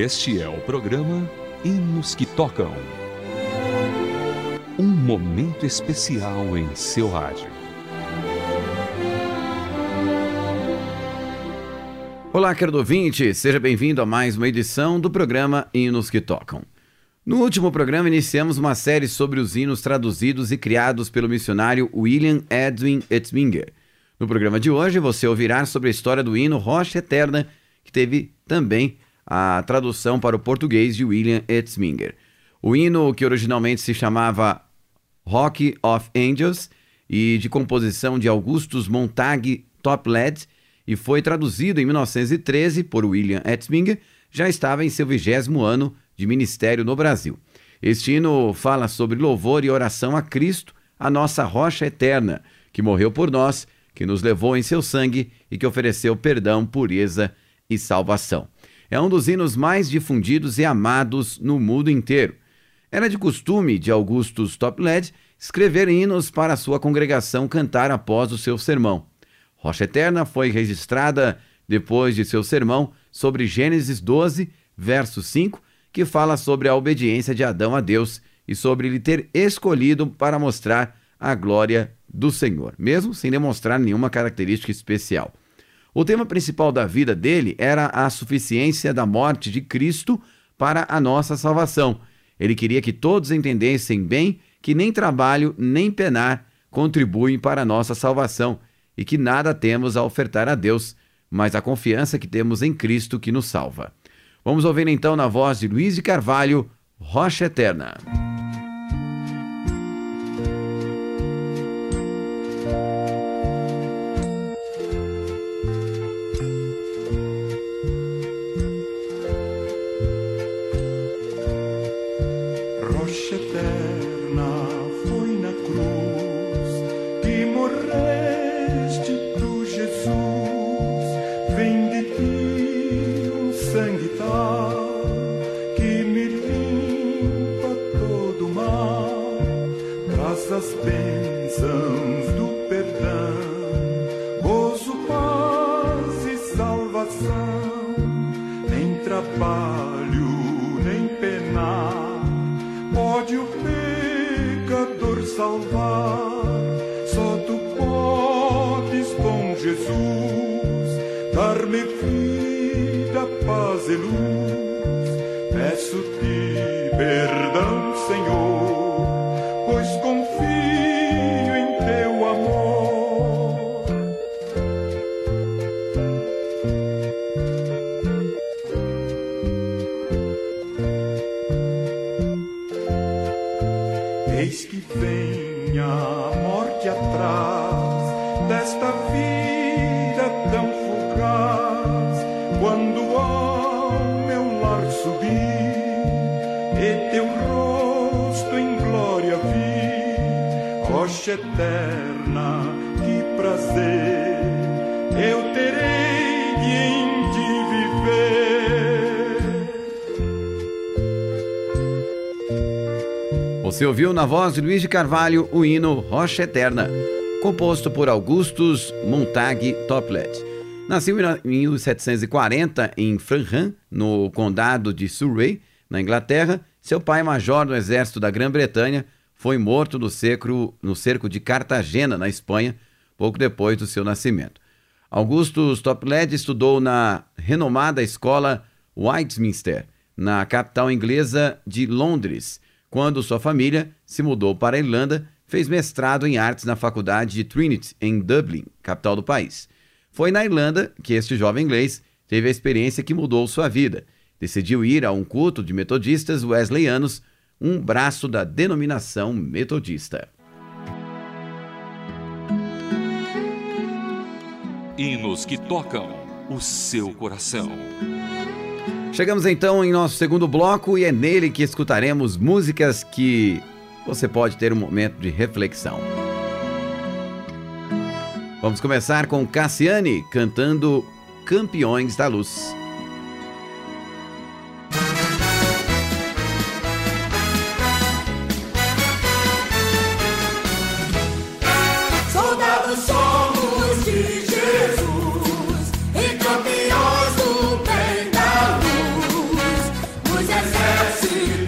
Este é o programa Hinos que Tocam. Um momento especial em seu rádio. Olá, querido ouvinte, seja bem-vindo a mais uma edição do programa Hinos que Tocam. No último programa, iniciamos uma série sobre os hinos traduzidos e criados pelo missionário William Edwin Etzminger. No programa de hoje, você ouvirá sobre a história do hino Rocha Eterna, que teve também a tradução para o português de William Etzminger. O hino, que originalmente se chamava Rock of Angels e de composição de Augustus Montag Topled e foi traduzido em 1913 por William Etzminger, já estava em seu vigésimo ano de ministério no Brasil. Este hino fala sobre louvor e oração a Cristo, a nossa rocha eterna, que morreu por nós, que nos levou em seu sangue e que ofereceu perdão, pureza e salvação. É um dos hinos mais difundidos e amados no mundo inteiro. Era de costume de Augustus Topled escrever hinos para sua congregação cantar após o seu sermão. Rocha Eterna foi registrada depois de seu sermão sobre Gênesis 12, verso 5, que fala sobre a obediência de Adão a Deus e sobre ele ter escolhido para mostrar a glória do Senhor, mesmo sem demonstrar nenhuma característica especial. O tema principal da vida dele era a suficiência da morte de Cristo para a nossa salvação. Ele queria que todos entendessem bem que nem trabalho nem penar contribuem para a nossa salvação e que nada temos a ofertar a Deus, mas a confiança que temos em Cristo que nos salva. Vamos ouvir então na voz de Luiz de Carvalho, Rocha Eterna. worship them. Rocha Você ouviu na voz de Luiz de Carvalho o hino Rocha Eterna, composto por Augustus Montag Topled. Nasceu em 1740 em Franham, no condado de Surrey, na Inglaterra. Seu pai, major do exército da Grã-Bretanha, foi morto no cerco, no cerco de Cartagena, na Espanha, pouco depois do seu nascimento. Augustus Topled estudou na renomada escola Westminster, na capital inglesa de Londres. Quando sua família se mudou para a Irlanda, fez mestrado em artes na faculdade de Trinity, em Dublin, capital do país. Foi na Irlanda que este jovem inglês teve a experiência que mudou sua vida. Decidiu ir a um culto de metodistas wesleyanos um braço da denominação metodista. Hinos que tocam o seu coração. Chegamos então em nosso segundo bloco e é nele que escutaremos músicas que você pode ter um momento de reflexão. Vamos começar com Cassiane cantando Campeões da Luz. see.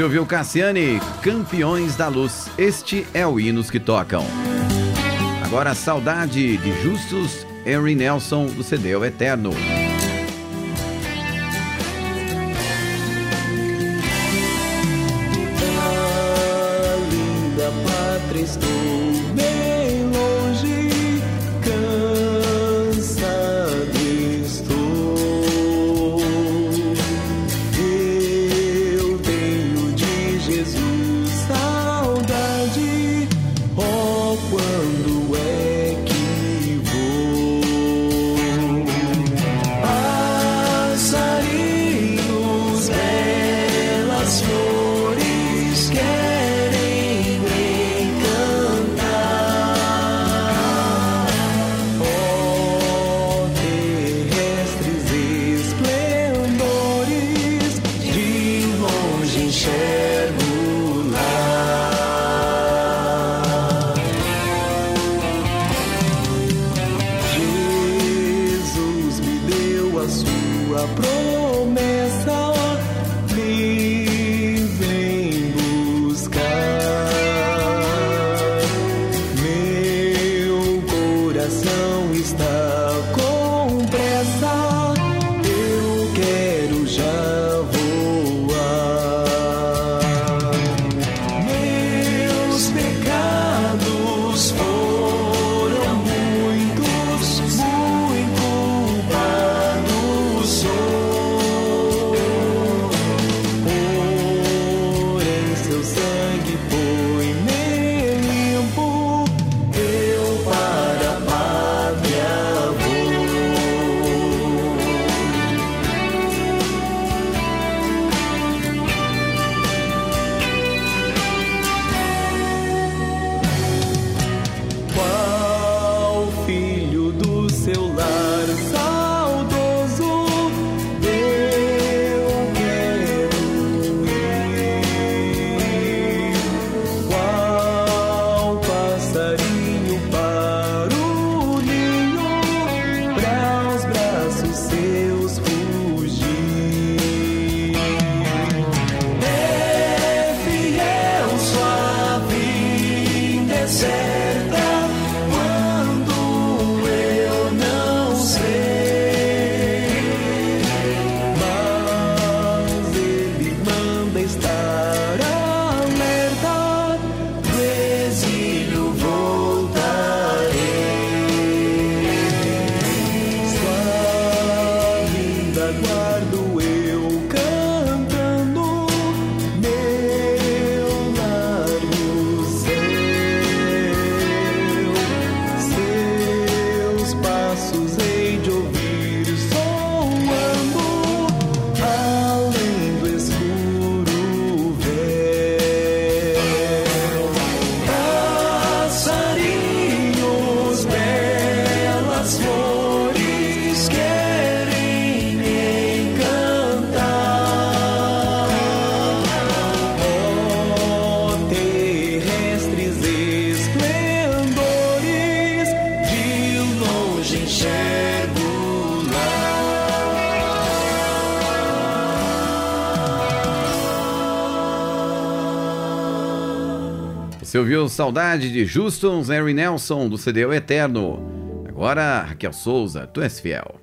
Você ouviu Cassiane, Campeões da Luz. Este é o Hinos que Tocam. Agora, Saudade de Justus, Henry Nelson, do CD o Eterno. Ouviu Saudade de Justus Harry Nelson do CD o Eterno. Agora, Raquel Souza, Tu és fiel.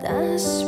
That's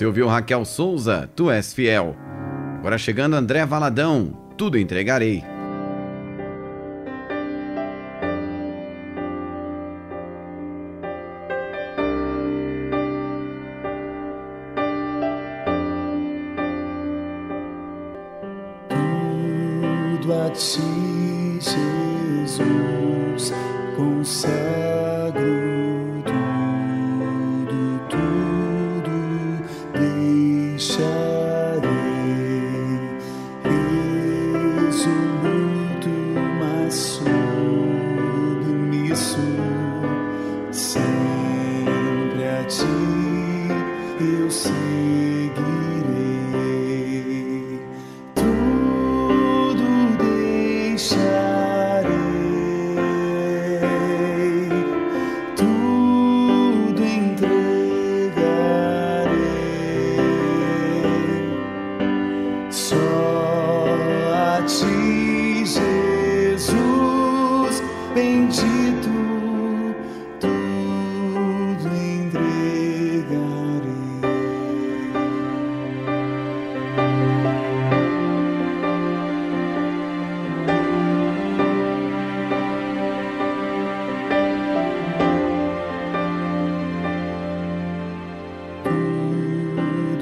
Você ouviu Raquel Souza, Tu és fiel. Agora chegando André Valadão, Tudo entregarei. ti eu segui.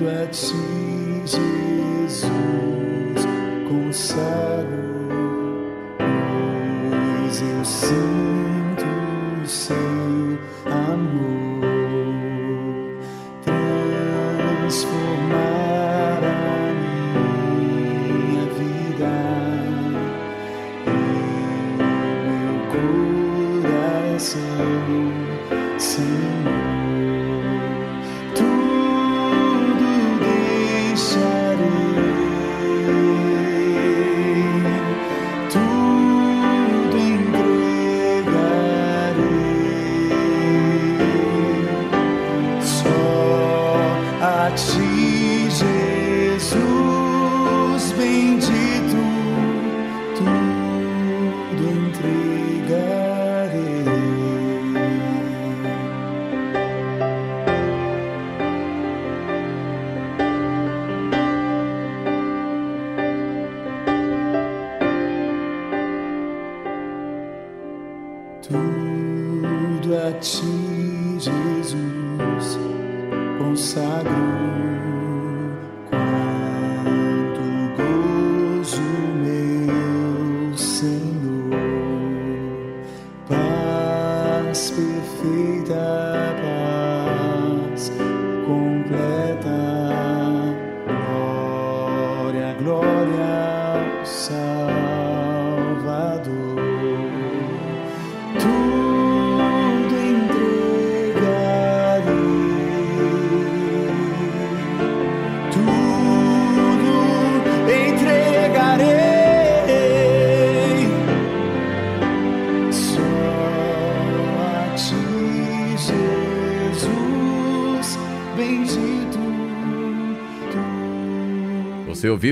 Coração. Você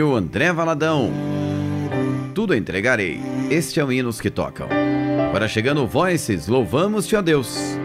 ouviu André Valadão. Tudo entregarei. Este é o Hinos que Tocam. Agora chegando Voices, louvamos-te a Deus.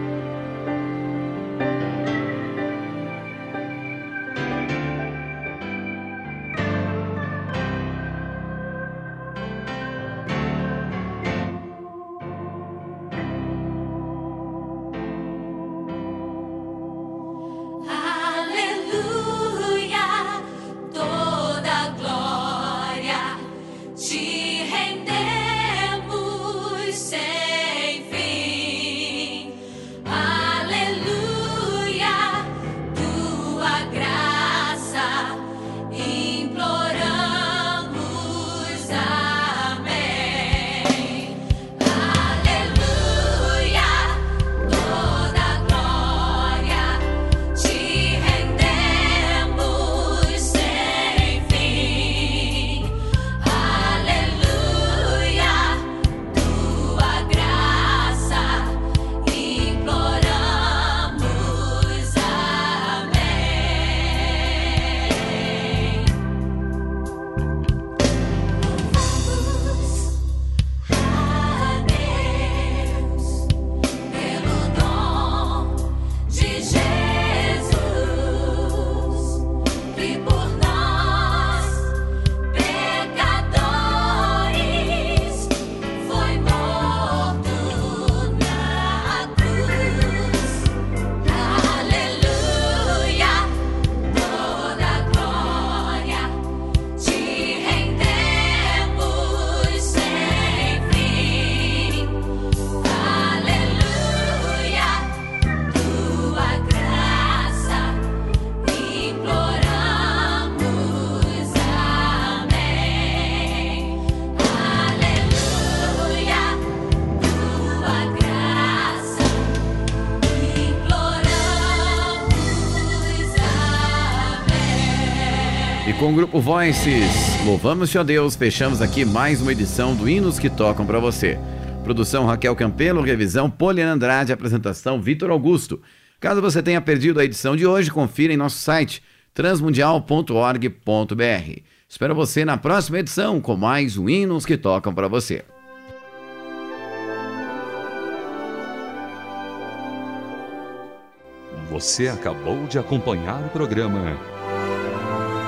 O grupo Voices. Louvamos-te a Deus, fechamos aqui mais uma edição do Hinos que Tocam para você. Produção Raquel Campelo, revisão Poliana Andrade, apresentação Vitor Augusto. Caso você tenha perdido a edição de hoje, confira em nosso site transmundial.org.br. Espero você na próxima edição com mais um Hinos que Tocam para você. Você acabou de acompanhar o programa